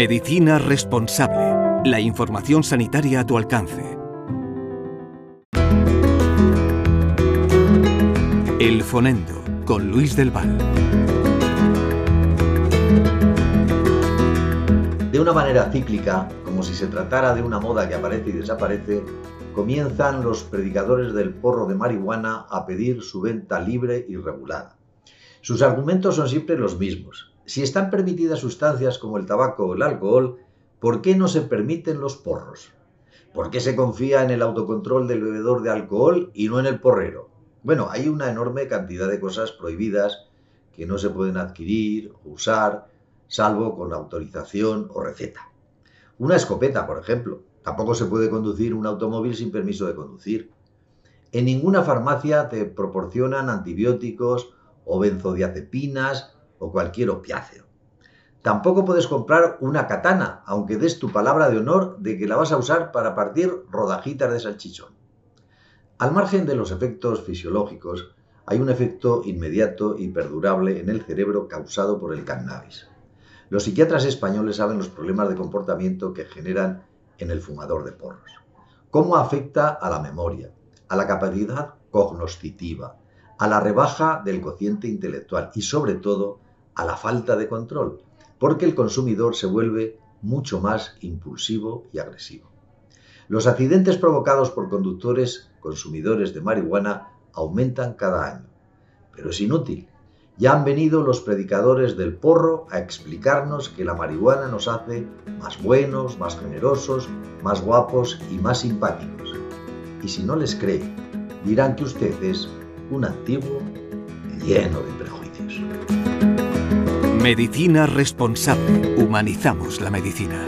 Medicina responsable. La información sanitaria a tu alcance. El Fonendo con Luis del Val. De una manera cíclica, como si se tratara de una moda que aparece y desaparece, comienzan los predicadores del porro de marihuana a pedir su venta libre y regulada. Sus argumentos son siempre los mismos. Si están permitidas sustancias como el tabaco o el alcohol, ¿por qué no se permiten los porros? ¿Por qué se confía en el autocontrol del bebedor de alcohol y no en el porrero? Bueno, hay una enorme cantidad de cosas prohibidas que no se pueden adquirir o usar, salvo con autorización o receta. Una escopeta, por ejemplo. Tampoco se puede conducir un automóvil sin permiso de conducir. En ninguna farmacia te proporcionan antibióticos o benzodiazepinas o cualquier opiáceo. Tampoco puedes comprar una katana, aunque des tu palabra de honor de que la vas a usar para partir rodajitas de salchichón. Al margen de los efectos fisiológicos, hay un efecto inmediato y perdurable en el cerebro causado por el cannabis. Los psiquiatras españoles saben los problemas de comportamiento que generan en el fumador de porros. ¿Cómo afecta a la memoria, a la capacidad cognoscitiva, a la rebaja del cociente intelectual y sobre todo a la falta de control? Porque el consumidor se vuelve mucho más impulsivo y agresivo. Los accidentes provocados por conductores consumidores de marihuana aumentan cada año. Pero es inútil. Ya han venido los predicadores del porro a explicarnos que la marihuana nos hace más buenos, más generosos, más guapos y más simpáticos. Y si no les cree, dirán que usted es un antiguo lleno de prejuicios. Medicina responsable. Humanizamos la medicina.